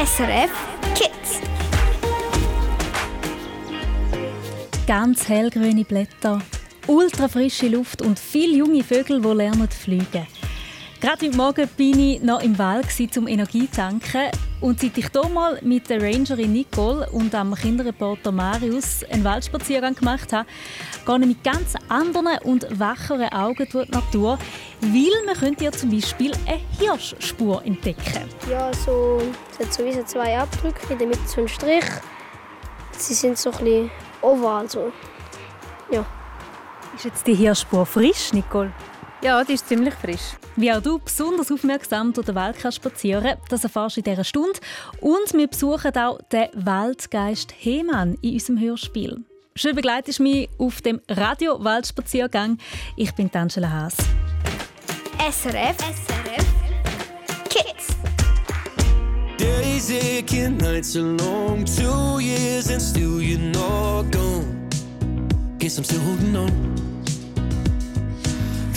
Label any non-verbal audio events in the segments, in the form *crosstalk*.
SRF Kids. Ganz hellgrüne Blätter, ultra frische Luft und viele junge Vögel, die lernen fliegen. Gerade heute Morgen bin ich noch im Wald, um Energie zu tanken. Und seit ich hier mal mit der Rangerin Nicole und dem Kinderreporter Marius einen Waldspaziergang gemacht habe, gehe ich mit ganz anderen und wacheren Augen durch die Natur, weil man könnte ja zum Beispiel eine Hirschspur entdecken. Ja, so, es hat sowieso zwei Abdrücke, in der Mitte so ein Strich. Sie sind so ein bisschen oval. So. Ja. Ist jetzt die Hirschspur frisch, Nicole? Ja, die ist ziemlich frisch. Wie auch du besonders aufmerksam durch den Wald spazieren das erfährst du in dieser Stunde. Und wir besuchen auch den Waldgeist Hemann in unserem Hörspiel. Schön begleitest du mich auf dem Radio-Waldspaziergang. Ich bin Angela Haas. SRF. SRF. Kids. Days aching, nights are long, two years and still you're not gone. Guess I'm still holding on.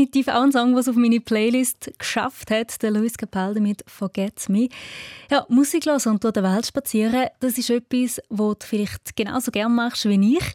Definitiv auch ein Song, was auf meine Playlist geschafft hat. Der Luis Capaldi mit «Forget Me». Ja, Musik hören und durch die Welt spazieren, das ist etwas, was du vielleicht genauso gerne machst wie ich.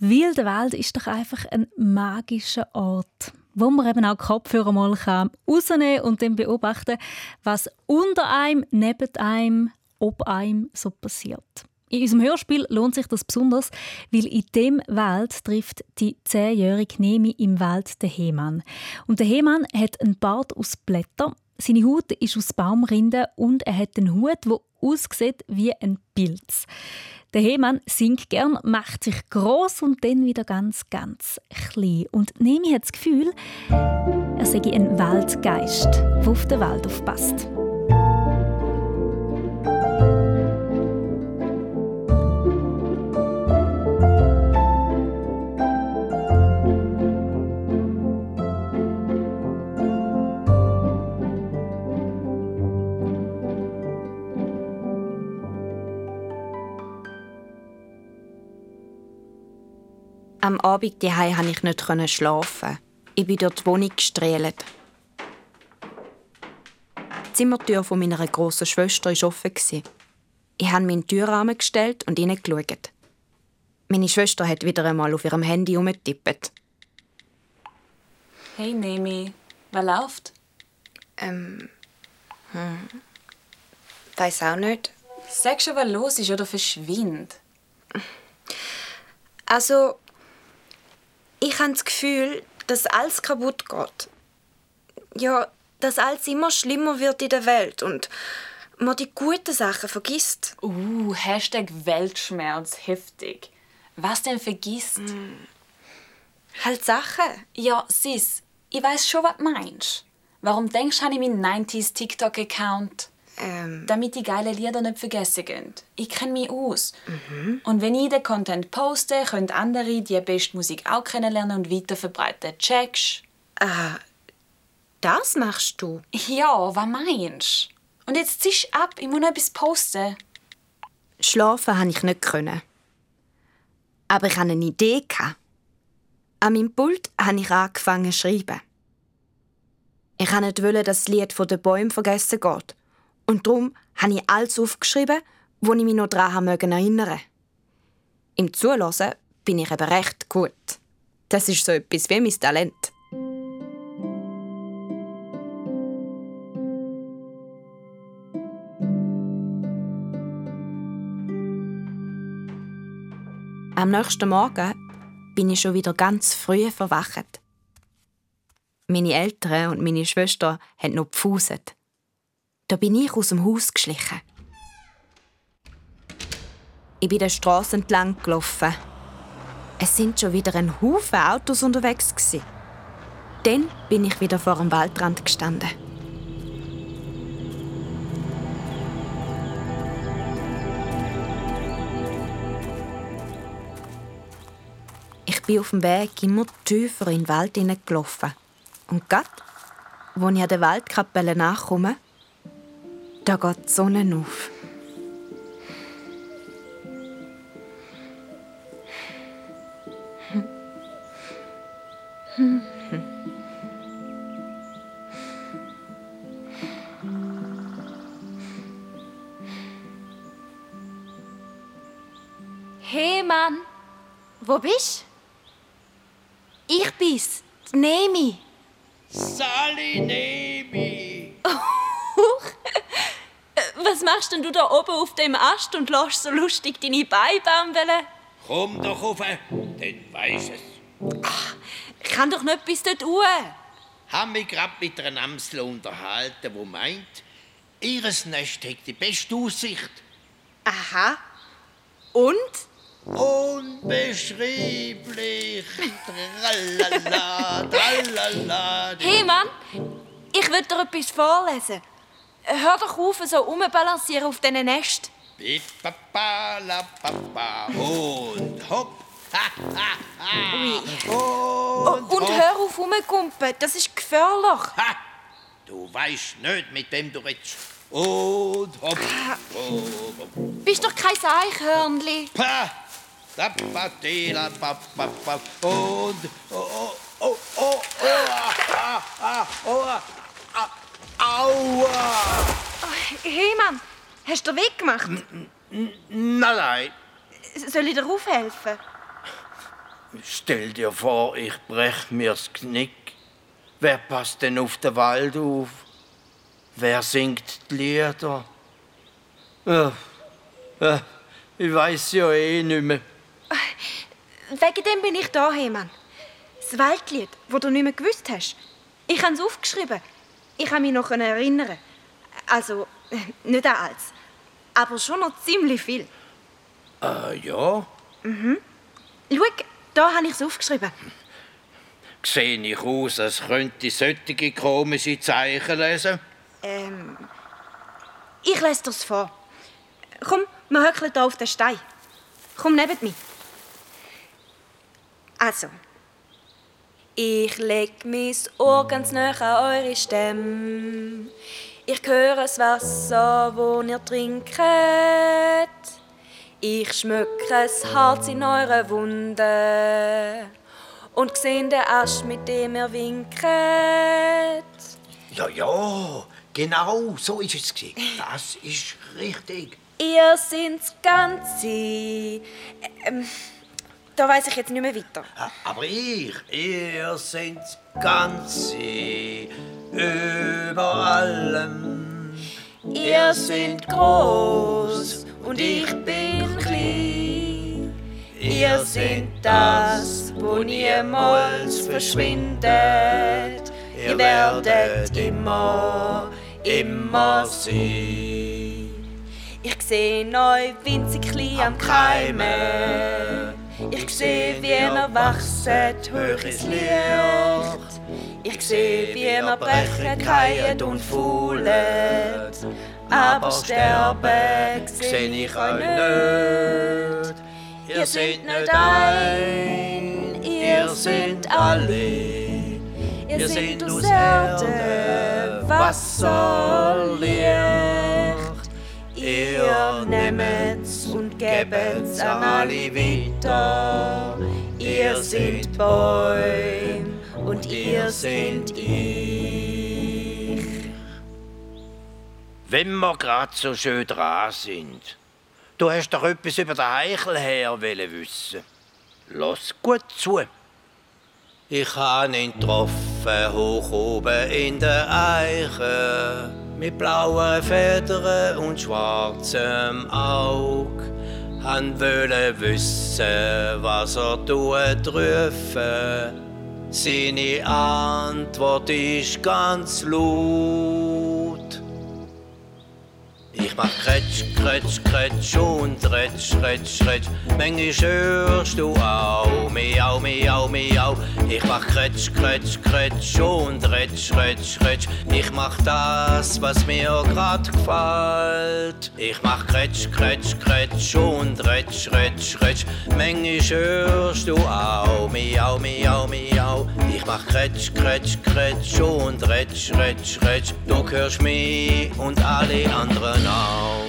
Weil der Welt ist doch einfach ein magischer Ort wo man eben auch die Kopfhörer mal kann und dann beobachten, was unter einem, neben einem, ob einem so passiert. In unserem Hörspiel lohnt sich das besonders, weil in dem Wald trifft die zehnjährige Nemi im Wald den Hemann. Und der Hemann hat einen Bart aus Blättern, seine Haut ist aus Baumrinden und er hat einen Hut, der aussieht wie ein Pilz. Der Hemann singt gern, macht sich groß und dann wieder ganz, ganz klein. Und Nemi hat das Gefühl, er sei ein Waldgeist, der auf den Wald aufpasst. Am Abend daheim konnte ich nicht schlafen. Ich bin durch die Wohnung gestrahlt. Die Zimmertür von meiner grossen Schwester war offen. Ich habe meinen Türrahmen gestellt und hineingeschaut. Meine Schwester hat wieder einmal auf ihrem Handy herumgetippt. Hey Nemi, was läuft? Ähm. Hm. Weiß auch nicht. Sag schon, was los ist oder verschwind. Also, ich habe das Gefühl, dass alles kaputt geht. Ja, dass alles immer schlimmer wird in der Welt und man die guten Sachen vergisst. Uh, Hashtag Weltschmerz, heftig. Was denn vergisst? Halt Sachen. Ja, Sis, ich weiß schon, was du meinst. Warum denkst du, ich meinen 90s TikTok-Account? Ähm, Damit die geilen Lieder nicht vergessen gehen. Ich kenne mich aus. Und wenn ich den Content poste, können andere die beste Musik auch kennenlernen und weiterverbreiten. Checkst? ah, das machst du. Ja, was meinst du? Und jetzt ziehst du ab, ich muss noch etwas posten. Schlafen konnte ich nicht. können. Aber ich hatte eine Idee. gehabt. An meinem Pult habe ich angefangen zu schreiben. Ich wollte nicht, dass das Lied von den Bäumen vergessen geht. Und darum habe ich alles aufgeschrieben, wo ich mich noch daran erinnern. Im Zulassen bin ich eben recht gut. Das ist so etwas wie mein Talent. Am nächsten Morgen bin ich schon wieder ganz früh verwacht. Meine Eltern und meine Schwester haben noch gepfuset. Da bin ich aus dem Haus geschlichen. Ich bin der Straße entlang gelaufen. Es sind schon wieder ein Haufen Autos unterwegs gsi. Dann bin ich wieder vor dem Waldrand gestanden. Ich bin auf dem Weg immer tiefer in den Wald hineingelaufen. Und grad, als ich an der Waldkapelle nachkomme, da geht die Sonne auf. Hey Mann, wo bist Ich bin's, die Nemi. Sally Nemi! *laughs* Was machst denn du da oben auf dem Ast und lässt so lustig deine Beine baumeln? Komm doch rauf, dann weisst es. Ich kann doch nicht bis dort uhr. Haben mich grad mit einer Amsel unterhalten, wo meint, ihres Nest hat die beste Aussicht. Aha. Und? Unbeschreiblich. Tralala, tralala. Hey Mann, ich will dir etwas vorlesen. Hör doch auf, so rumbalancieren auf diesen Nest. Pipapa, la papa. Und hopp. Ha, ha, ha. Und, Oh, Und hopp. hör auf rumkumpen, das ist gefährlich. Ha! Du weißt nicht, mit wem du redest. Und hopp. hopp, hopp. Bist doch kein Eichhörnli. Pa! La, pa, pa, pa. Und. Oh, oh, oh, oh, oh, ah, ah, ah, oh, ah, ah, aua! Hey Mann, hast du den Weg gemacht? Nein, nein. Soll ich dir aufhelfen? Stell dir vor, ich brech mir's Knick. Wer passt denn auf den Wald auf? Wer singt die Lieder? Äh, äh, ich weiß ja eh nicht mehr. Wegen dem bin ich da, Hemann. Das Waldlied, das du nicht mehr gewusst hast. Ich habe es aufgeschrieben. Ich kann mich noch erinnern. Also, *laughs* nicht an alles. aber schon noch ziemlich viel. Äh, ja. Schau, da habe ich es aufgeschrieben. Sehe ich aus, als könnte ich solche komische Zeichen lesen? Ähm, ich lese dir's vor. Komm, wir höckeln hier auf den Stein. Komm neben mich. Also. Ich leg mein Ohr ganz nah an eure Stimme. Ich höre das Wasser, wo ihr trinket. Ich schmücke das Harz in eure Wunde. Und seh den Asch, mit dem ihr winket. Ja, ja, genau, so ist es. gewesen. Das ist richtig. Ihr sind's Ganze. Ähm, da weiß ich jetzt nicht mehr weiter. Aber ich, ihr seid Ganze über allem. Ihr seid groß und ich bin klein. Ihr seid das, wo niemals verschwindet. Ihr werdet immer, immer sein. Ich seh euch winzig klein am Keimen. Ich seh, wie ihr wachset ins Licht. Ich seh, wie ihr brechet, keiet und faulet. Aber sterben seh ich euch nicht. Ihr seid nicht ein, ihr seid alle. Ihr seid aus Erde, Wasser, Licht. Ihr nehmet's und gebet's an alle weiter. Ihr seid Bäume und ihr seid ich. Wenn wir gerade so schön dran sind. Du hast doch etwas über den Eichelherr wollen wissen. Lass gut zu. Ich habe ihn getroffen, hoch oben in der Eiche, mit blauen Federn und schwarzem Aug. Han wollte wissen, was er tut, rufen. Seine Antwort ist ganz laut. Ich mach Kretsch, Kretsch, Kretsch und Retsch, Retsch, Retsch. Manchmal hörst du auch Miau, Miau, Miau. Ich mach Kretsch, Kretsch, Kretsch und Retsch, Retsch, Retsch. Ich mach das, was mir grad gefällt. Ich mach Kretsch, Kretsch, Kretsch und Retsch, Retsch, Retsch. Manchmal hörst du auch Miau, Miau, Miau. Ich mach Kretsch, Kretsch, Kretsch und Retsch, Retsch, Retsch. Du hörst mich und alle anderen auch.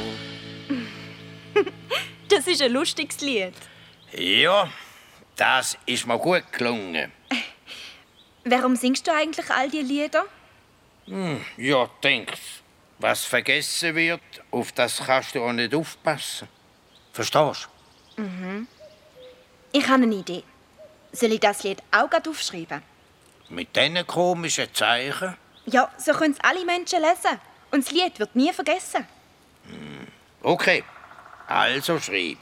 Das ist ein lustiges Lied. Ja, das ist mir gut gelungen. Warum singst du eigentlich all die Lieder? Ja, denkst, was vergessen wird, auf das kannst du auch nicht aufpassen. Verstehst Ich habe eine Idee. Soll ich das Lied auch grad aufschreiben? du? Mit diesen komischen Zeichen? Ja, so können es alle Menschen lesen. Und das Lied wird nie vergessen. Okay, also schreib.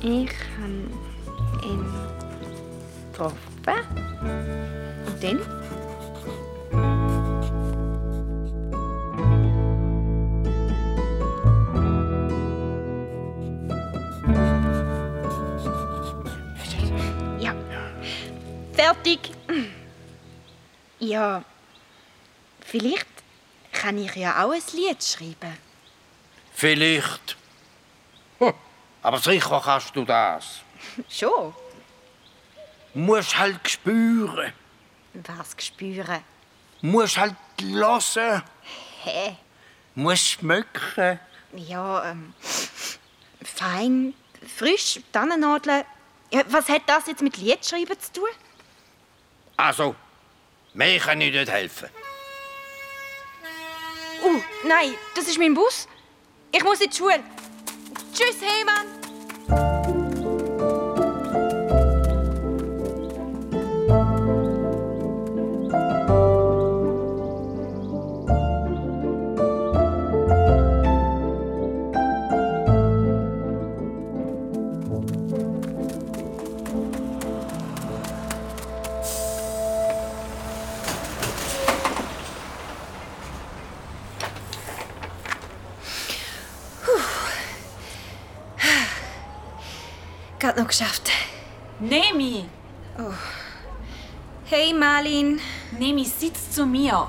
Ich habe ihn getroffen. Und dann? Fertig. Ja. Vielleicht kann ich ja auch ein Lied schreiben. Vielleicht. Hm, Aber sicher kannst du das. *laughs* Schon. Musst halt spüren. Was spüren. Musst halt hören. Hä? Musst schmecken. Ja, ähm. Fein, frisch, Tannennadeln. Ja, was hat das jetzt mit Liedschreiben zu tun? Also, mir kann ich nicht helfen. Uh, nein, das ist mein Bus. Ich muss in die Schule. Tschüss, Heyman. Geschafft. Nemi! Hey Marlin. Nemi, sitz zu mir.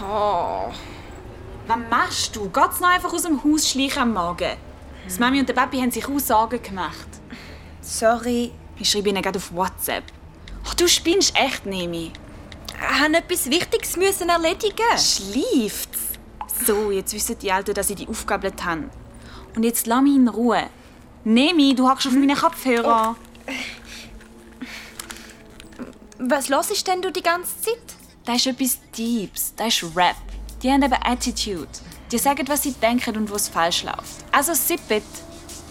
Oh. Was machst du? Geht's noch einfach aus dem Haus schleichen am Morgen? Das Mami und der Papi haben sich auch Sorgen gemacht. Sorry. Ich schreibe ihnen gerade auf WhatsApp. Ach, du spinnst echt, Nemi. Ich musste etwas Wichtiges müssen erledigen. Schleift's? So, jetzt wissen die Eltern, dass ich die Aufgabe habe. Und jetzt lass mich in Ruhe. Nemi, du hockst auf meinen Kopfhörer. Was hörst denn du die ganze Zeit? Das ist etwas Deeps. Das ist Rap. Die haben eben Attitude. Die sagen, was sie denken und was falsch läuft. Also sippet.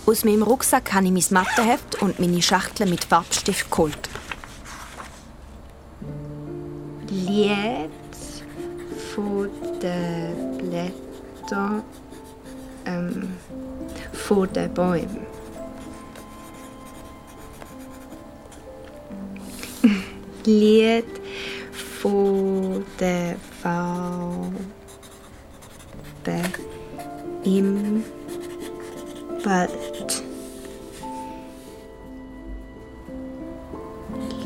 Aus meinem Rucksack habe ich mein Matheheft und meine Schachtel mit Farbstift geholt. Lied von den Blättern ähm, von den Bäumen. Lied von den Farben im Wald.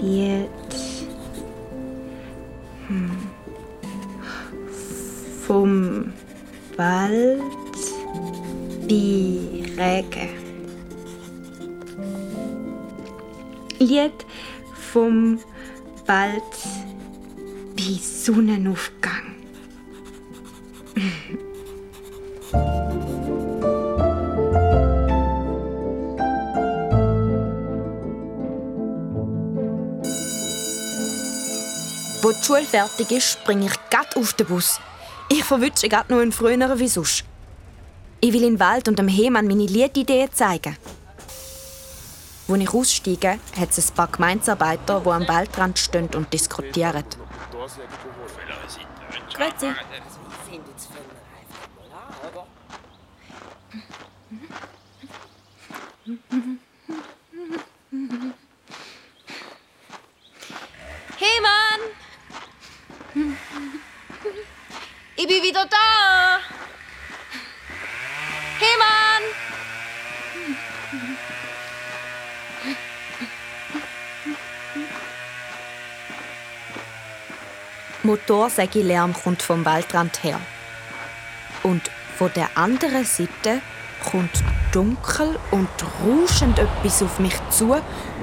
Lied hm, vom Wald bei Regen. Lied vom Wald bei Sonnenaufgang. Wo die Schule fertig ist, springe ich grad auf den Bus. Ich verwünsche grad noch einen früheren wie sonst. Ich will in den Wald und dem Hemann meine Liedideen zeigen. Als ich aussteige, hat es ein paar Gemeinsarbeiter, die am Waldrand stehen und diskutieren. Grüezi. Hey Mann! Ich bin wieder da! Hey Mann! Motorsägelärm kommt vom Waldrand her. Und von der anderen Seite kommt dunkel und rauschend etwas auf mich zu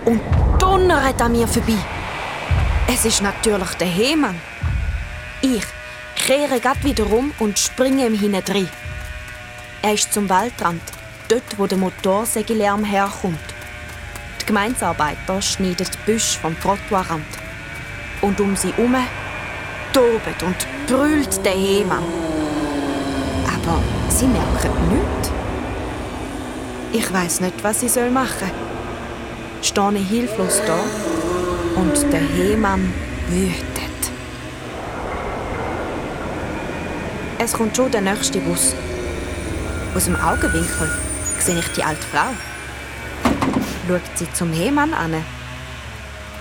und donnert an mir vorbei. Es ist natürlich der Hemann. Ich kehre grad wieder um und springe ihm hinein. Er ist zum Waldrand, dort, wo der Motorsägelärm herkommt. Die Gemeinsarbeiter schneiden die Büsche vom Trottoirrand. Und um sie herum tobt und brüllt der Hemann. Aber sie merken nichts. Ich weiß nicht, was ich machen soll. Stehe hilflos da und der Hemann wütet. Es kommt schon der nächste Bus. Aus dem Augenwinkel sehe ich die alte Frau. Schaut sie zum Hemann an.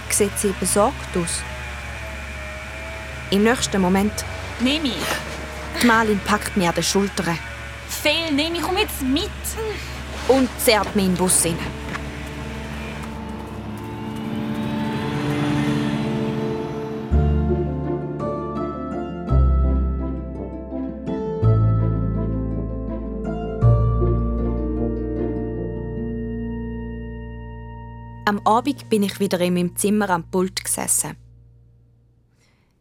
Sieht sie besorgt aus. Im nächsten Moment, Nemi, die Malin packt mir an den Schultern fehl, Nemi, komm jetzt mit. und zerrt mich in den Bus hinein. Am Abend bin ich wieder in meinem Zimmer am Pult gesessen.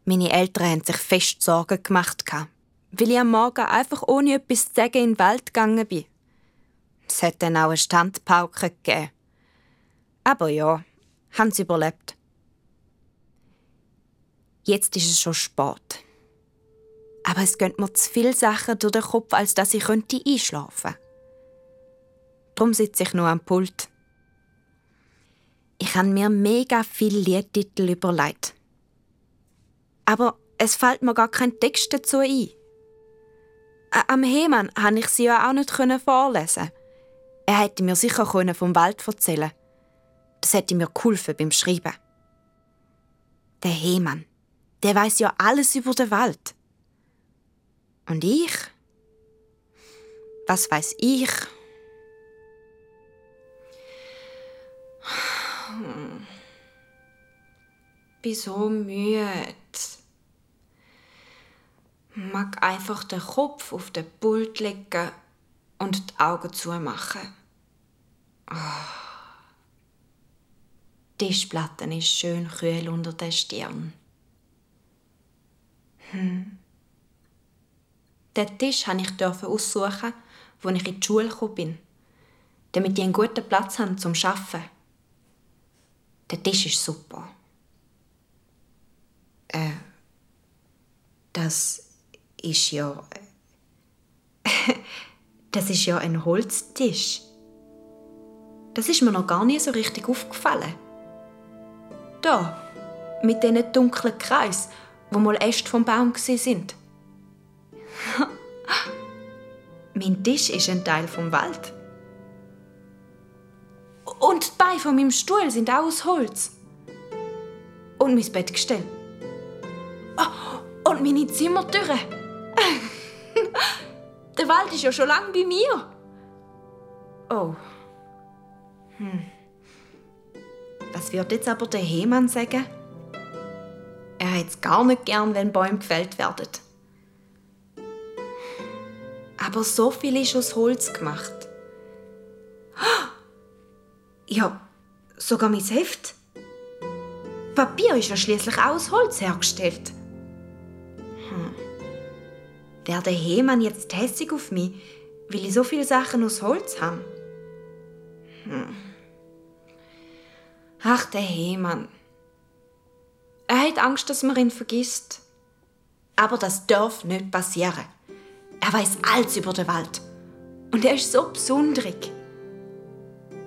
Meine Eltern haben sich fest Sorgen gemacht, weil ich am Morgen einfach ohne etwas zu sagen in den Wald gegangen bin. Es hat dann auch eine Standpauke gegeben. Aber ja, haben sie überlebt. Jetzt ist es schon spät. Aber es gehen mir zu viele Sachen durch den Kopf, als dass ich könnte einschlafen könnte. Darum sitze ich nur am Pult. Ich habe mir mega viele Liedtitel überlegt. Aber es fällt mir gar kein Text dazu ein. Am Hemann konnte ich sie ja auch nicht vorlesen. Er hätte mir sicher vom Wald erzählen können. Das hätte mir geholfen beim Schreiben. Der Hemann, der weiß ja alles über den Wald. Und ich? Was weiß ich? Hm. Bin so müde. Mag einfach den Kopf auf den Pult legen und die Augen zumachen. Ah. Die Tischplatte ist schön kühl unter der Stirn. Hm. Den Tisch durfte ich aussuchen, wo ich in die Schule gekommen bin, damit ich einen guten Platz haben zum Arbeiten. Der Tisch ist super. Äh, das ist ja. *laughs* das ist ja ein Holztisch. Das ist mir noch gar nie so richtig aufgefallen. Da, mit diesen dunklen Kreis, wo mal Äste vom Baum sind. *laughs* mein Tisch ist ein Teil vom Wald. Und die Beine von meinem Stuhl sind auch aus Holz. Und mein Bettgestell. Ah, Und meine Zimmertüre. *laughs* Der Wald ist ja schon lange bei mir. Oh. Hm. Was wird jetzt aber der Hemann sagen? Er hat es gar nicht gern, wenn Bäume gefällt werden. Aber so viel ist aus Holz gemacht. *gasps* Ja, sogar mein Heft. Papier ist ja schließlich auch aus Holz hergestellt. Wäre der Hemann jetzt hässig auf mich, weil ich so viele Sachen aus Holz habe? Hm. Ach, der Hemann. Er hat Angst, dass man ihn vergisst. Aber das darf nicht passieren. Er weiß alles über den Wald. Und er ist so besonderig.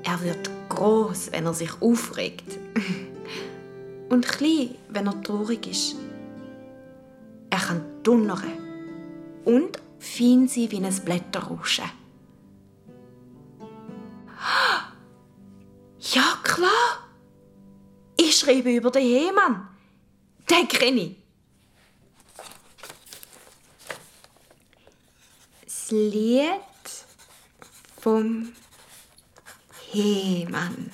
Er wird groß, wenn er sich aufregt. *laughs* Und klein, wenn er traurig ist. Er kann donnern und fein sein wie ein Blätterrauschen. *gasps* Ja, klar. Ich schreibe über den Hemann. Den kenne ich. Das Lied vom Hemann.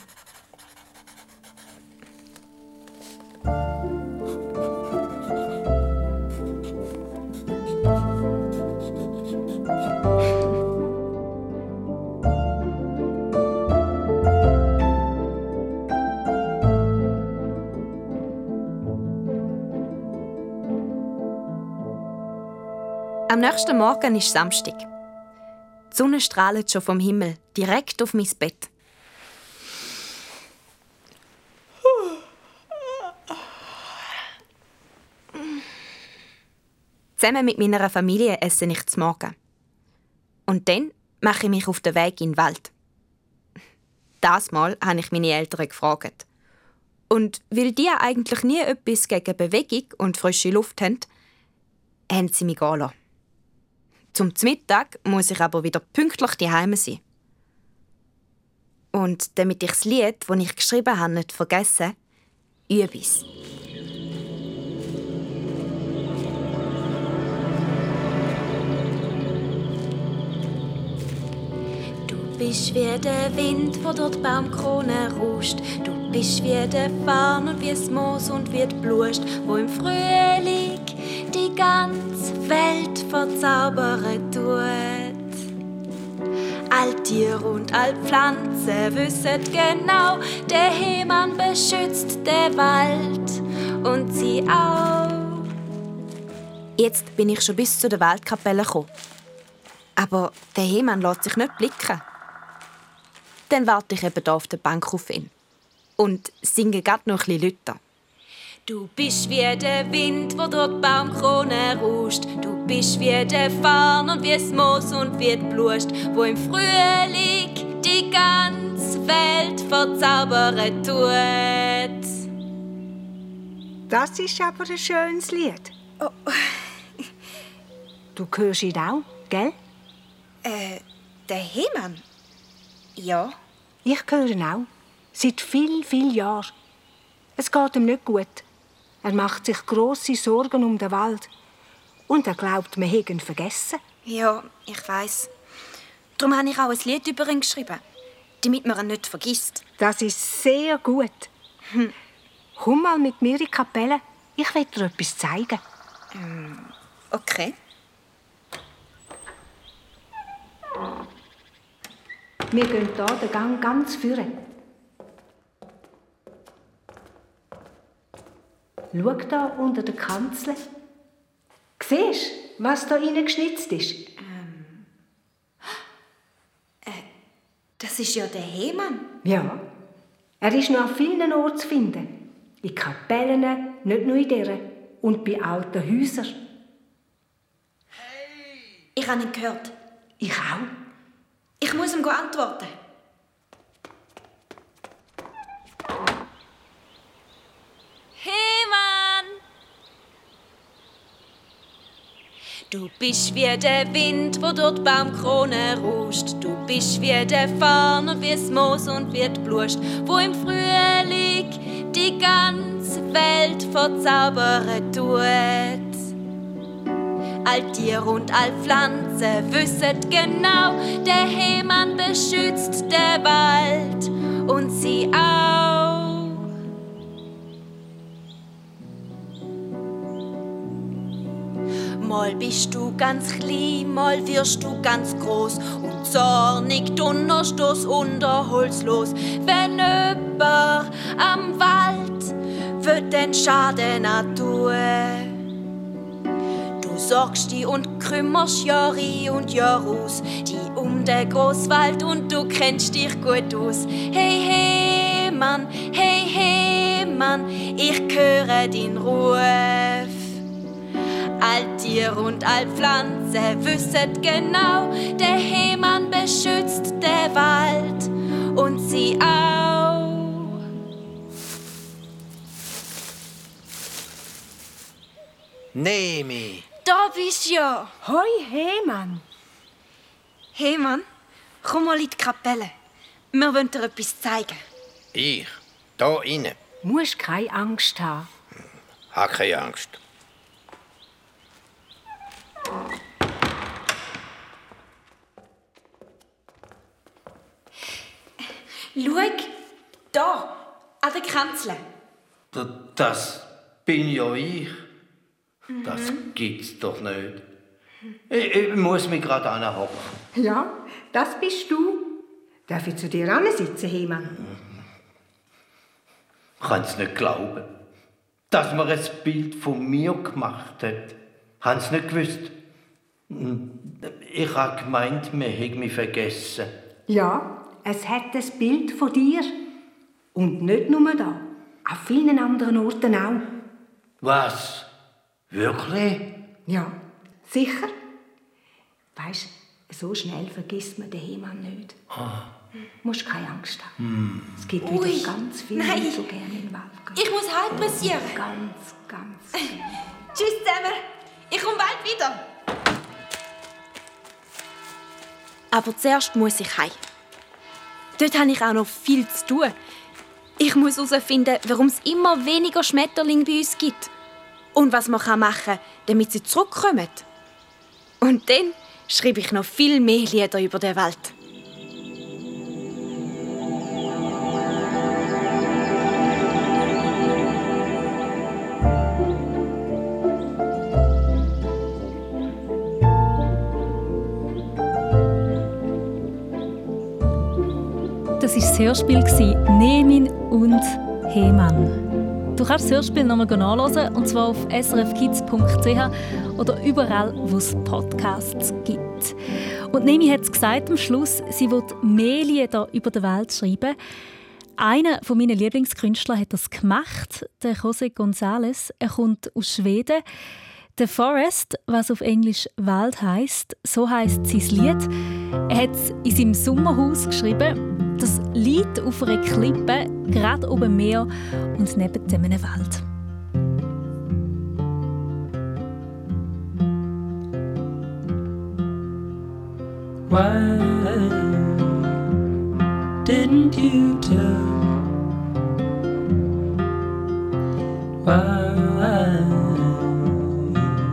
Am nächsten Morgen ist Samstag. Die Sonne strahlt schon vom Himmel, direkt auf mein Bett. Zusammen mit meiner Familie esse ich zum Morgen. Und dann mache ich mich auf den Weg in den Wald. Das Mal habe ich meine Eltern gefragt. Und weil die eigentlich nie etwas gegen Bewegung und frische Luft haben, haben sie mich gehen lassen. Zum Mittag muss ich aber wieder pünktlich daheim sein. Und damit ich das Lied, das ich geschrieben habe, nicht vergesse, übe ich Du bist wie der Wind, wo dort Baumkrone rauscht. Du bist wie der Farn und wie das Moos und wie die Bluest, wo im Frühling die ganze Welt verzaubern tut. All Tiere und all Pflanzen wissen genau, der Hemann beschützt den Wald und sie auch. Jetzt bin ich schon bis zu der Waldkapelle gekommen. Aber der Hemann lässt sich nicht blicken. Dann warte ich eben hier auf der Bank auf ihn. Und singe grad noch ein bisschen lauter. Du bist wie der Wind, wo dort Baumkrone rauscht. Du bist wie der Farn und wie das Moos und wie die Blust, wo im Frühling die ganze Welt verzaubern tut. Das ist aber ein schönes Lied. Du hörst ihn auch, gell? Äh, der Hemann? Ja. Ich höre ihn auch. Seit viel, viel Jahren. Es geht ihm nicht gut. Er macht sich große Sorgen um den Wald. Und er glaubt, wir hätten vergessen. Ja, ich weiß. Darum habe ich auch ein Lied über ihn geschrieben. Damit man ihn nicht vergisst. Das ist sehr gut. Hm. Komm mal mit mir in die Kapelle. Ich will dir etwas zeigen. Okay. Wir gehen hier den Gang ganz führen. Schau da unter der Kanzel. Siehst du, was da geschnitzt ist? Das ist ja der Hemann. Ja. Er ist noch an vielen Orten zu finden. In Kapellen, nicht nur in dieser. Und bei alten Häusern. Ich habe ihn gehört. Ich auch. Ich muss ihm antworten. Hey Mann! Du bist wie der Wind, wo durch die Baumkrone rutscht. Du bist wie der Farn und wie das Moos und wie die Bluest, wo im Frühling die ganze Welt verzaubern tut. All Tier und all Pflanzen wissen genau, der Hemann beschützt der Wald und sie auch. Mal bist du ganz klein, mal wirst du ganz groß und zornig donnerst du's unterholzlos. Wenn jemand am Wald wird den Schaden tun. Du sorgst die und kümmerst Jahre und Jahr aus, die um den Großwald und du kennst dich gut aus. Hey, hey, Mann, hey, hey, Mann, ich höre den Ruf. All Tier und all Pflanze wisset genau, der Hemann beschützt der Wald und sie auch. Nemi. Da bist du ja. Hoi, Hemann. Hey Mann, komm mal in die Kapelle. Wir wollen dir etwas zeigen. Ich? Da inne. Musst keine Angst haben. Hab keine Angst. Schau, da, an der Kanzel. Das bin ja ich. Das gibt's doch nicht. Ich, ich muss mich gerade anhocken. Ja, das bist du. Darf ich zu dir sitzen, Hemann? Ich kann es nicht glauben. Dass man ein Bild von mir gemacht hat. Haben Sie nicht gewusst? Ich habe gemeint, man hätte mich vergessen. Ja, es hat ein Bild von dir. Und nicht nur da. An vielen anderen Orten auch. Was? Wirklich? Ja, sicher. Weißt so schnell vergisst man den Hemann nicht. Du musst keine Angst haben. Es gibt Ui, wieder ganz viele, nein. die so gerne in den Wald gehen. Ich muss heimpressieren. Ganz, ganz. *laughs* Tschüss zusammen. Ich komme bald wieder. Aber zuerst muss ich heim. Dort habe ich auch noch viel zu tun. Ich muss herausfinden, warum es immer weniger Schmetterlinge bei uns gibt. Und was man machen kann, damit sie zurückkommen. Und dann schreibe ich noch viel mehr Lieder über die Welt. Hörspiel Nemin und Hemann. Du kannst das Hörspiel nochmal nachlesen, und zwar auf srfkids.ch oder überall, wo es Podcasts gibt. Und Nemi hat es gesagt am Schluss, sie wird mehr Lieder über die Welt schreiben. Einer von meinen Lieblingskünstler hat das gemacht, der José González. Er kommt aus Schweden. The Forest, was auf Englisch Wald heißt, so heißt sein Lied. Er hat es in seinem Sommerhaus geschrieben. Das liegt auf einer Klippe, gerade oben Meer und neben einem Wald. Why didn't you tell? Why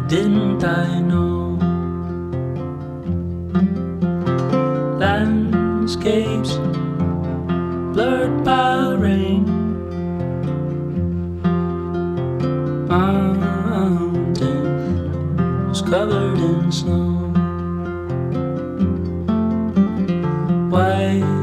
didn't I know? Landscapes blurred by rain. Mountains covered in snow. White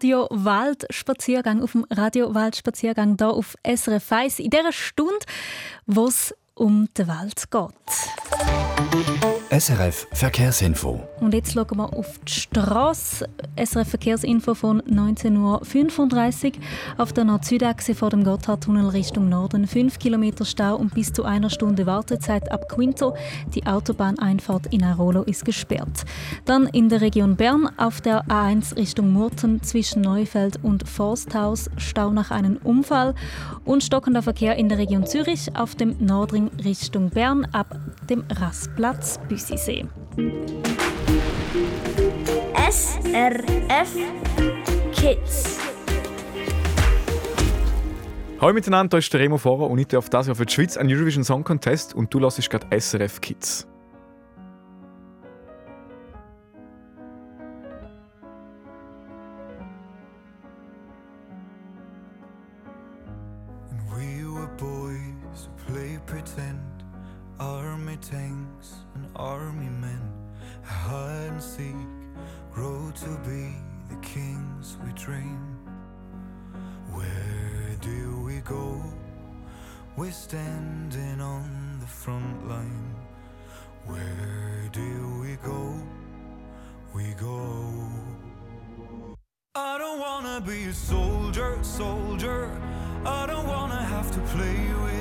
Radio Waldspaziergang, auf dem Radio Waldspaziergang hier auf SRF 1, in dieser Stunde, wo es um den Wald geht. SRF Verkehrsinfo. Und jetzt schauen wir auf die Straße. SRF Verkehrsinfo von 19.35 Uhr. Auf der Nord-Süd-Achse vor dem Gotthardtunnel Richtung Norden 5 km Stau und bis zu einer Stunde Wartezeit ab Quinto. Die Autobahneinfahrt in Airolo ist gesperrt. Dann in der Region Bern auf der A1 Richtung Murten zwischen Neufeld und Forsthaus Stau nach einem Unfall und stockender Verkehr in der Region Zürich auf dem Nordring Richtung Bern ab dem Rastplatz Büsisee. SRF Kids. Hallo miteinander, hier ist der Remo Fahrer und ich darf das Jahr für die Schweiz einen Eurovision Song Contest und du hörst gerade SRF Kids. We were boys who play pretend, army tanks and army men, hide and seek, grow to be the kings we dream. Where do we go? We're standing on the front line. Where do we go? We go. I don't wanna be a soldier, soldier. I don't wanna have to play with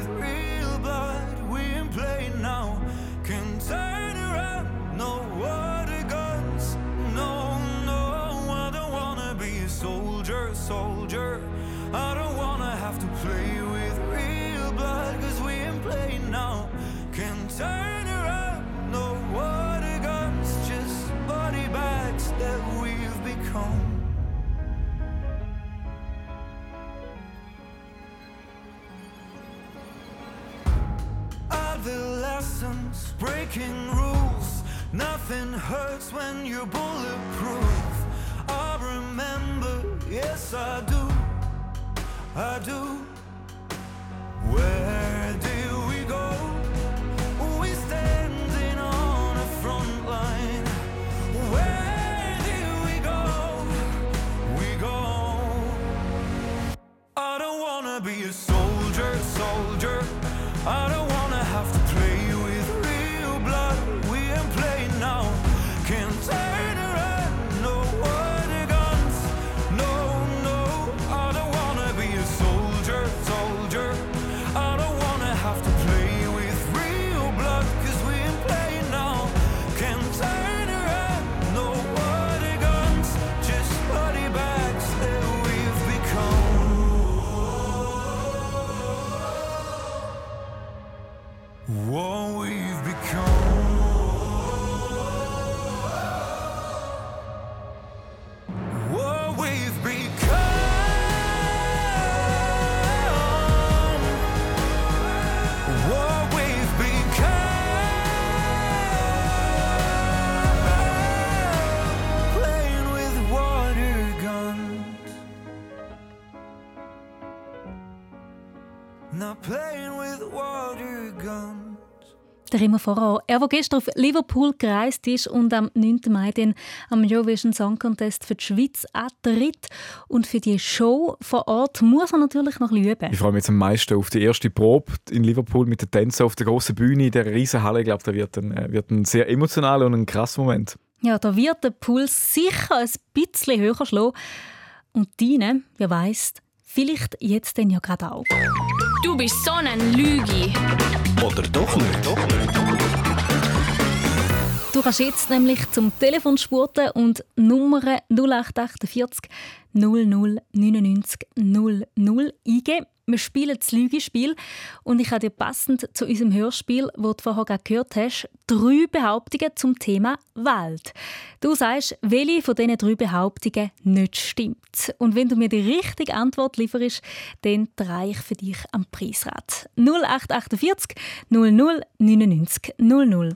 when you're bulletproof. I remember, yes, I do. I do. Der immer voran. Er, der gestern auf Liverpool gereist ist und am 9. Mai dann am Eurovision Song Contest für die Schweiz antritt. Und für die Show vor Ort muss er natürlich noch üben. Ich freue mich jetzt am meisten auf die erste Probe in Liverpool mit den Tänzen auf der grossen Bühne in dieser riesen Halle. Ich glaube, da wird ein, äh, wird ein sehr emotionaler und ein krasser Moment. Ja, da wird der Puls sicher ein bisschen höher schlagen. Und deine, wer weiss, vielleicht jetzt dann ja gerade auch. Du bist so ein Lügi. Oder doch nicht? Doch nicht. Du kannst jetzt nämlich zum Telefon spurten und Nummer 0848 00 99 00 eingeben. Wir spielen das Lügespiel und ich habe dir passend zu unserem Hörspiel, das du vorher gerade gehört hast, drei Behauptungen zum Thema Wald. Du sagst, welche von diesen drei Behauptungen nicht stimmt. Und wenn du mir die richtige Antwort lieferst, dann drehe ich für dich am Preisrad. 0848 00 99 00.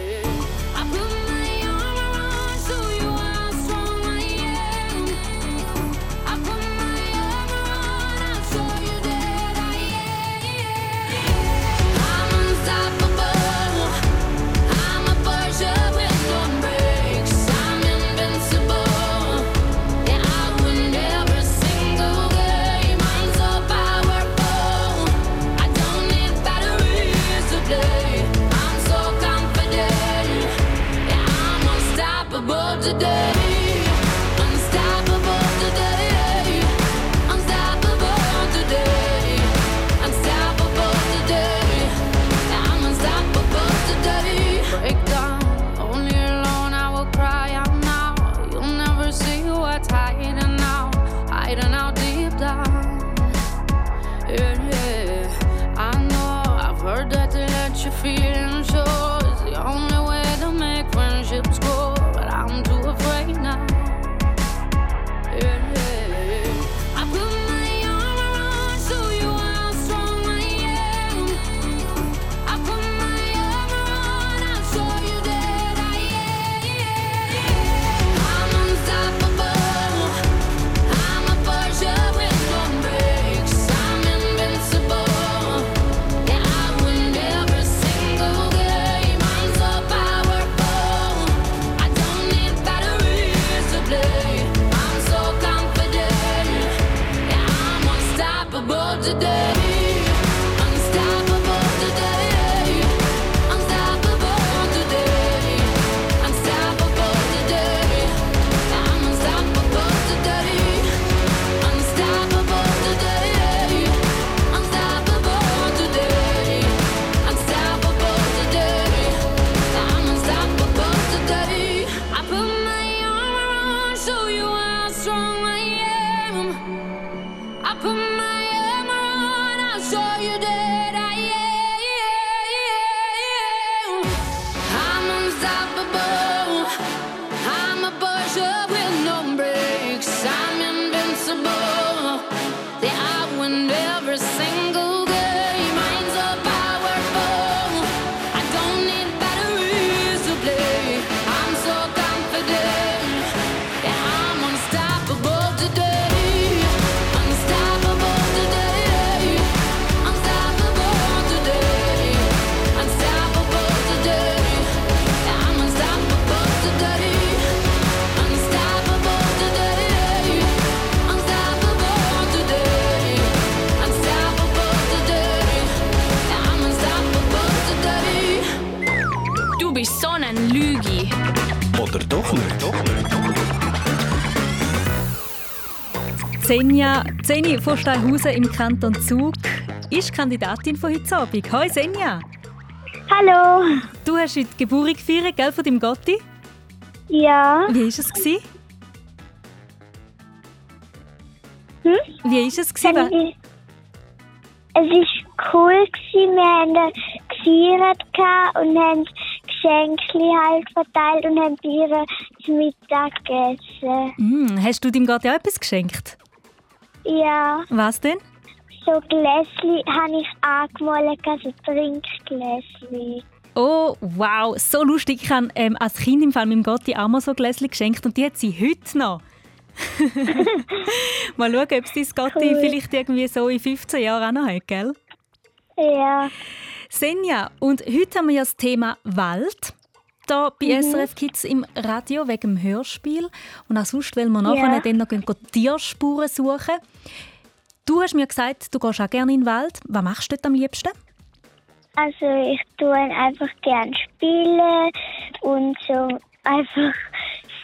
Senja Zeni von Steinhausen im Kanton Zug ist Kandidatin von heute Abend. Hoi Senja. Hallo. Du hast heute Geburt gefeiert, gell, von deinem Gotti? Ja. Wie war es? Gewesen? Hm? Wie war es? Gewesen? Es war cool. Gewesen. Wir haben gefeiert und haben Geschenke halt verteilt und haben bei ihr zum Mittag gegessen. Mm, hast du deinem Gotti auch etwas geschenkt? Ja, Was denn? so Gläschen habe ich angemalt, also Trinkgläschen. Oh, wow, so lustig. Ich habe ähm, als Kind im Fall meinem Gotti auch mal so Gläschen geschenkt und die hat sie heute noch. *laughs* mal schauen, ob es dein Gotti Cool. vielleicht irgendwie so in 15 Jahren auch noch hat, gell? Ja. Senja, und heute haben wir ja das Thema Wald. Da bei Mhm. SRF Kids im Radio wegen dem Hörspiel. Und auch sonst, weil wir nachher Ja. dann noch gehen, Tierspuren suchen. Du hast mir gesagt, du gehst auch gerne in den Wald. Was machst du dort am liebsten? Also ich tue einfach gern spielen und so einfach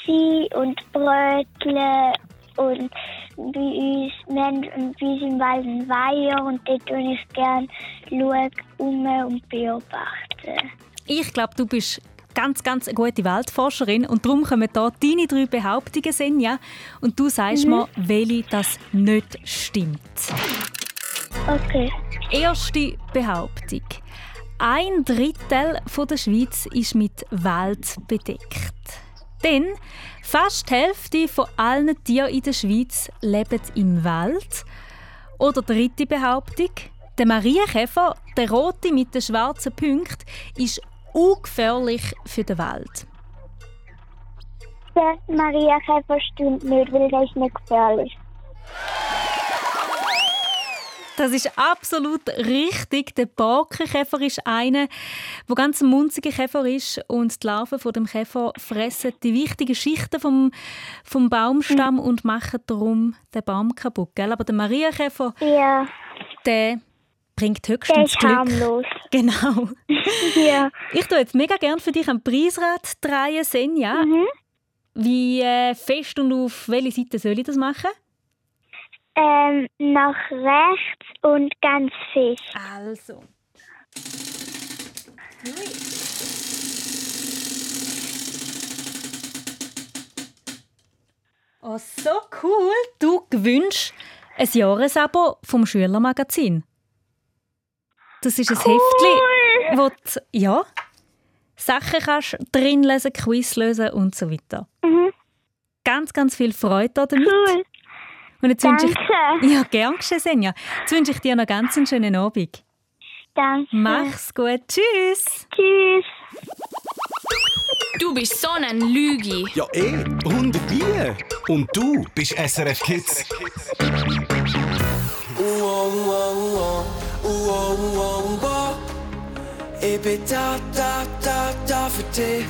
sie und bröteln und bei uns, haben bei uns im Wald einen Weiher und dort tue ich gern schauen, um und beobachten. Ich glaube, du bist ganz, ganz eine gute Waldforscherin und darum kommen hier deine drei Behauptungen, Senja. Und du sagst Mhm. mir, welche das nicht stimmt. Okay. Erste Behauptung. Ein Drittel von der Schweiz ist mit Wald bedeckt. Denn fast die Hälfte von allen Tieren in der Schweiz lebt im Wald. Oder dritte Behauptung. Der Marienkäfer, der rote mit den schwarzen Punkten, ist ungefährlich für den Wald. Der Maria Käfer stimmt nicht, weil der ist nicht gefährlich. Das ist absolut richtig. Der Borkenkäfer ist einer, der ganz ein munziger Käfer ist und die Larven von dem Käfer fressen die wichtigen Schichten vom, vom Baumstamm und machen darum den Baum kaputt. Gell? Aber der Marienkäfer, Ja. der bringt höchstens ist Glück. harmlos. *laughs* Genau. *laughs* ja. Ich tue jetzt mega gerne für dich ein Preisrad drehen, Senja. Wie äh, fest und auf welche Seite soll ich das machen? Ähm, nach rechts und ganz fest. Also. Oh, so cool. Du gewünscht ein Jahresabo vom Schülermagazin. Das ist ein Heftchen, wo du, ja, Sachen kannst drin lesen, Quiz lösen und so weiter. Mhm. Ganz, ganz viel Freude damit. Cool. Und jetzt wünsche ich, Danke. ja, gern geschehen, Senja. Jetzt wünsche ich dir noch ganz einen schönen Abend. Danke. Mach's gut. Tschüss. Tschüss. Du bist so ein Lügi. Ja, eh. Und wie? Und du bist SRF Kids. Ich bin da, da, da, da für dich.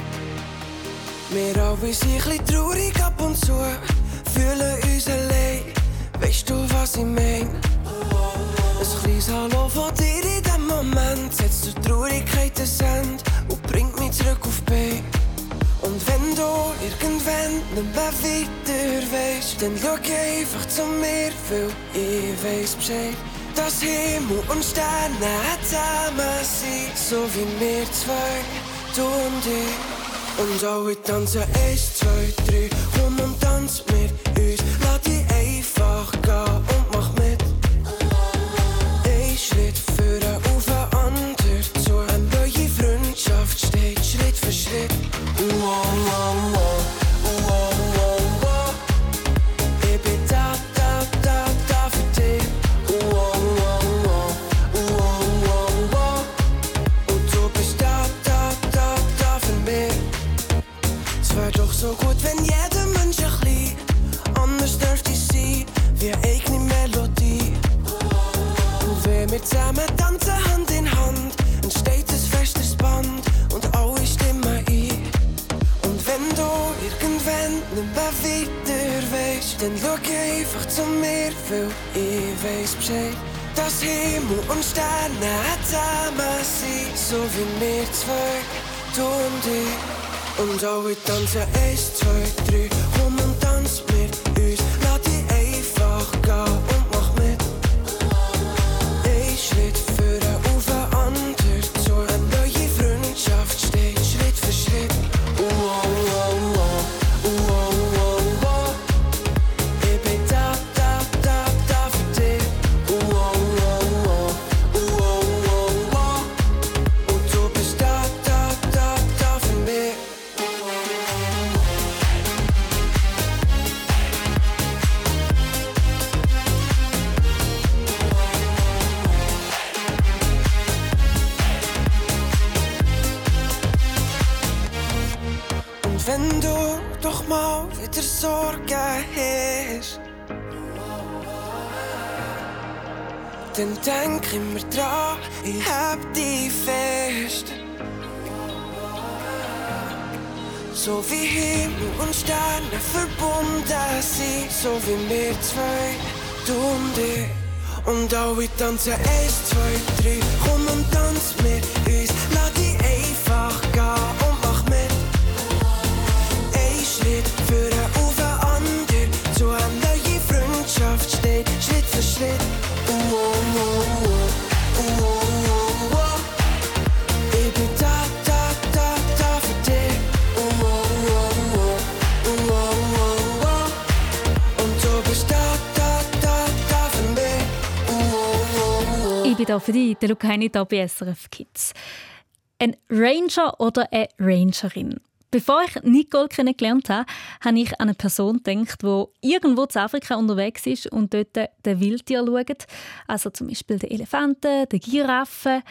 Wir alle sind ein bisschen traurig ab und zu, fühlen uns allein. Weißt du, was ich mein? Ein kleines Hallo von dir in dem Moment setzt die Traurigkeit ein Ende und bringt mich zurück auf Beine. Und wenn du irgendwann nicht mehr weiter weißt, dann schau einfach zu mir, weil ich weiß Bescheid. Dass Himmel und Sterne zusammen sind, so wie wir zwei, du und ich. Und alle tanzen eins, zwei, drei, komm und tanz mit uns. Lass dich einfach gehen Dann look einfach zu mir, weil ich weiß Bescheid. Dass Himmel und Sterne hat damals sie, so wie mir zwei, du und ich. Und auch ich tanze 1, 2, 3. denk immer dran, ich hab dich fest. So wie Himmel und Sterne verbunden sind, so wie wir zwei, du und ich. Und alle tanzen eins, zwei, drei, komm und tanz mit uns, Ich bin da für dich, der Lukaini da bei SRF Kids. Ein Ranger oder eine Rangerin. Bevor ich Nicole kennengelernt habe, habe ich an eine Person gedacht, die irgendwo in Afrika unterwegs ist und dort den Wildtier schaut. Also zum Beispiel den Elefanten, den Giraffen.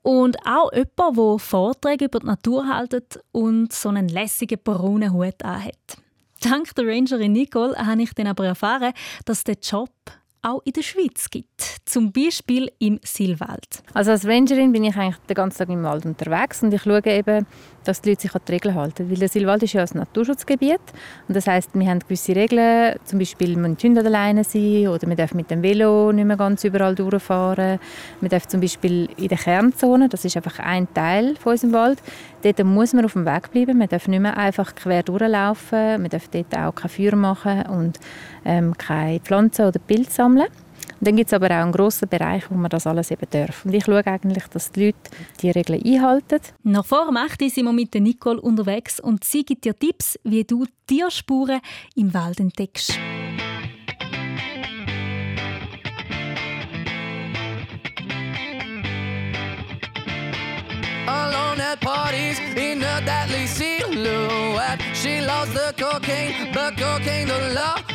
Und auch jemand, der Vorträge über die Natur hält und so einen lässigen Baronenhut anhat. Dank der Rangerin Nicole habe ich dann aber erfahren, dass der Job auch in der Schweiz gibt. Zum Beispiel im Silwald. Also als Rangerin bin ich eigentlich den ganzen Tag im Wald unterwegs und ich schaue eben, dass die Leute sich an die Regeln halten. Weil der Silwald ist ja ein Naturschutzgebiet und das heißt, wir haben gewisse Regeln, zum Beispiel man die Hunde alleine sein oder man darf mit dem Velo nicht mehr ganz überall durchfahren. Man darf zum Beispiel in der Kernzone, das ist einfach ein Teil von unserem Wald, dort muss man auf dem Weg bleiben. Man darf nicht mehr einfach quer durchlaufen, man darf dort auch kein Feuer machen und ähm, keine Pflanzen oder Pilze sammeln. Und dann gibt es aber auch einen grossen Bereich, wo man das alles eben darf. Und ich schaue eigentlich, dass die Leute die Regeln einhalten. Noch vor dem 8. sind wir mit der Nicole unterwegs und sie gibt dir Tipps, wie du Tierspuren im Wald entdeckst. Alone at parties in a deadly silhouette. She loves the cocaine, but cocaine don't love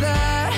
That.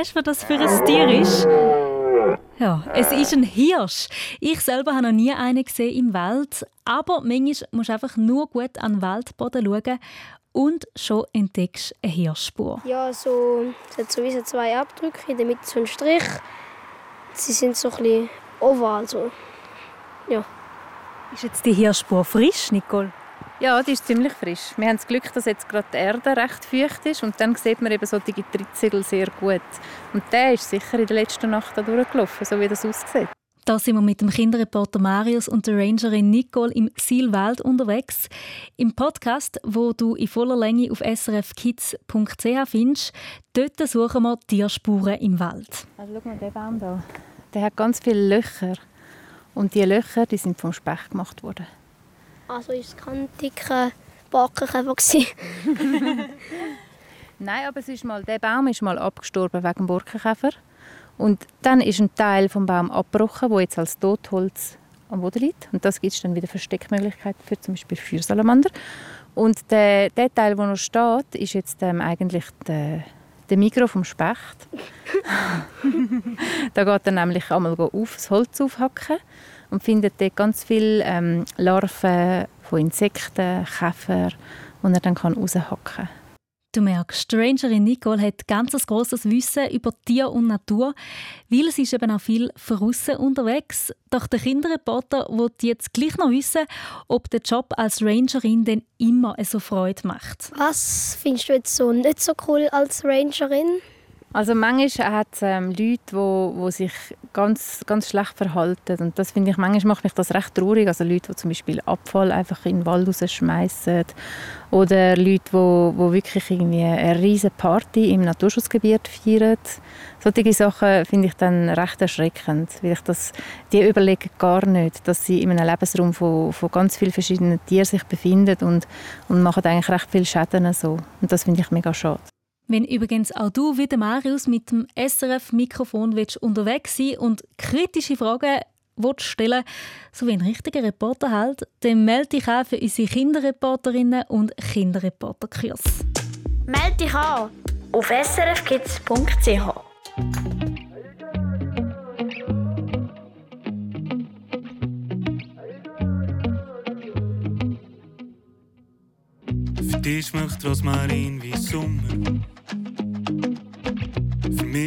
Weißt du, was das für ein Tier ist? Ja, es ist ein Hirsch. Ich selber habe noch nie einen gesehen im Wald, aber manchmal musst du einfach nur gut an den Waldboden schauen und schon entdeckst du eine Hirschspur. Ja, so, es hat sowieso zwei Abdrücke, in der Mitte so ein Strich. Sie sind so ein bisschen oval. So. Ja. Ist jetzt die Hirschspur frisch, Nicole? Ja, die ist ziemlich frisch. Wir haben das Glück, dass jetzt gerade die Erde recht feucht ist und dann sieht man eben solche Trittsiegel sehr gut. Und der ist sicher in der letzten Nacht da durchgelaufen, so wie das aussieht. Da sind wir mit dem Kinderreporter Marius und der Rangerin Nicole im Silwald unterwegs. Im Podcast, wo du in voller Länge auf srfkids.ch findest, dort suchen wir Tierspuren im Wald. Also schau mal, der Baum da. Der hat ganz viele Löcher. Und diese Löcher die sind vom Specht gemacht worden. Also ist es kein dicker Backenkäfer. *laughs* Nein, aber es ist mal, der Baum ist mal abgestorben wegen Borkenkäfer. Und dann ist ein Teil vom Baum abgebrochen, wo jetzt als Totholz am Boden liegt. Und das gibt es dann wieder Versteckmöglichkeiten für zum Beispiel Feuersalamander. Und der, der Teil, der noch steht, ist jetzt ähm, eigentlich der, der Mikro vom Specht. *laughs* *laughs* da geht er nämlich einmal auf das Holz aufhacken und findet dort ganz viele ähm, Larven von Insekten, Käfer, die er dann kann raushacken kann. Du merkst, die Rangerin Nicole hat ganz ein grosses Wissen über Tier und Natur, weil sie ist eben auch viel draussen unterwegs. Doch der Kinderreporter will jetzt gleich noch wissen, ob der Job als Rangerin denn immer so Freude macht. Was findest du jetzt so nicht so cool als Rangerin? Also manchmal hat es ähm, Leute, die wo, wo sich ganz, ganz schlecht verhalten und das finde ich, manchmal macht mich das recht traurig. Also Leute, die zum Beispiel Abfall einfach in den Wald rausschmeißen oder Leute, die wo, wo wirklich irgendwie eine riesige Party im Naturschutzgebiet feiern. Solche Sachen finde ich dann recht erschreckend, weil ich das, die überlegen gar nicht, dass sie in einem Lebensraum von, von ganz vielen verschiedenen Tieren sich befinden und, und machen eigentlich recht viel Schäden so. Und das finde ich mega schade. Wenn übrigens auch du wie der Marius mit dem SRF-Mikrofon unterwegs sein und kritische Fragen willst stellen so wie ein richtiger Reporter halt, dann melde dich auch für unsere Kinderreporterinnen und Kinderreporterkurs. Melde dich an auf srfkids.ch. Für dich schmeckt Rosmarin wie Sommer.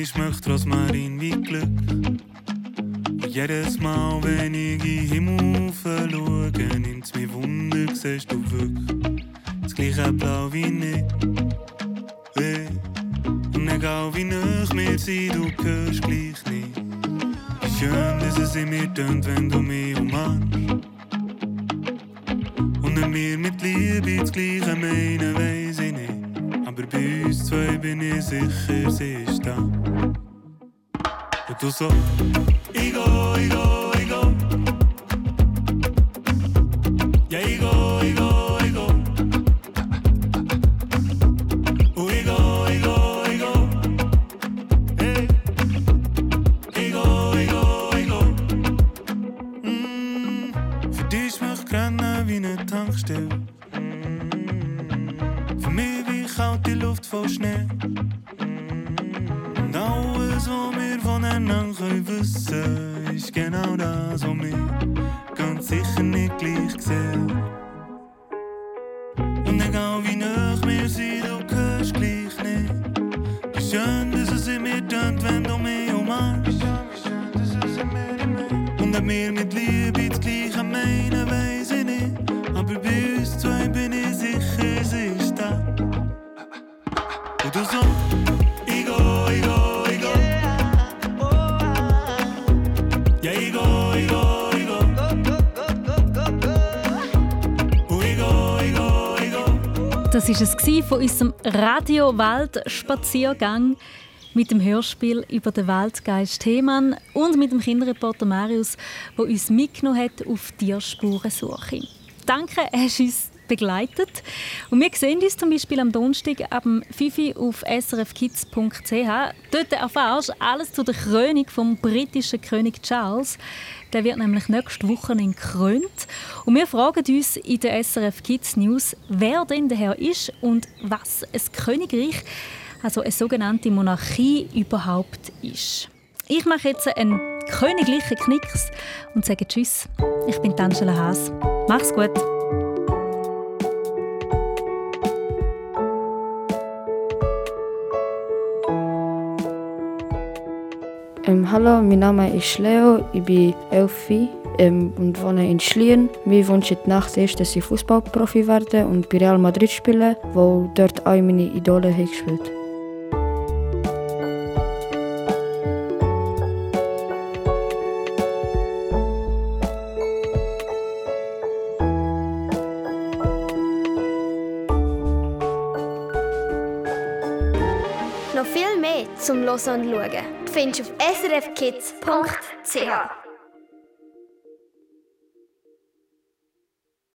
Mich schmeckt Rosmarin wie Glück. Und jedes Mal, wenn ich in Himmel schaue, nimmt's mir Wunder, siehst du wirklich das gleiche Blau wie nicht. Hey. Und egal wie nah wir sind, du hörst gleich nicht. Wie schön, dass es in mir tönt, wenn du mich umarmst. Und wir mit Liebe das Gleiche meinen, weiss ich nicht. Aber bei uns zwei bin ich sicher, sie ist da. Und du so, ich Nicht. Aber bei zwei bin ich sicher, sie ist. Das war es von unserem Radio-Wald-Spaziergang mit dem Hörspiel über den Waldgeist Themann und mit dem Kinderreporter Marius, der uns mitgenommen hat auf Tierspurensuche. Danke, hast du uns begleitet. Und wir sehen uns zum Beispiel am Donnerstag ab dem 5 Uhr auf srfkids.ch. Dort erfährst du alles zu der Krönung vom britischen König Charles. Der wird nämlich nächste Woche gekrönt. Und wir fragen uns in der SRF Kids News, wer denn der Herr ist und was ein Königreich, also eine sogenannte Monarchie, überhaupt ist. Ich mache jetzt einen königlichen Knicks und sage Tschüss. Ich bin Angela Haas. Mach's gut. Ähm, hallo, mein Name ist Leo, ich bin elf ähm, und wohne in Schlien. In der Nacht ist, dass ich Fußballprofi werde und bei Real Madrid spiele, wo dort auch meine Idole haben gespielt Noch Hören und Schauen findest du auf srfkids.ch.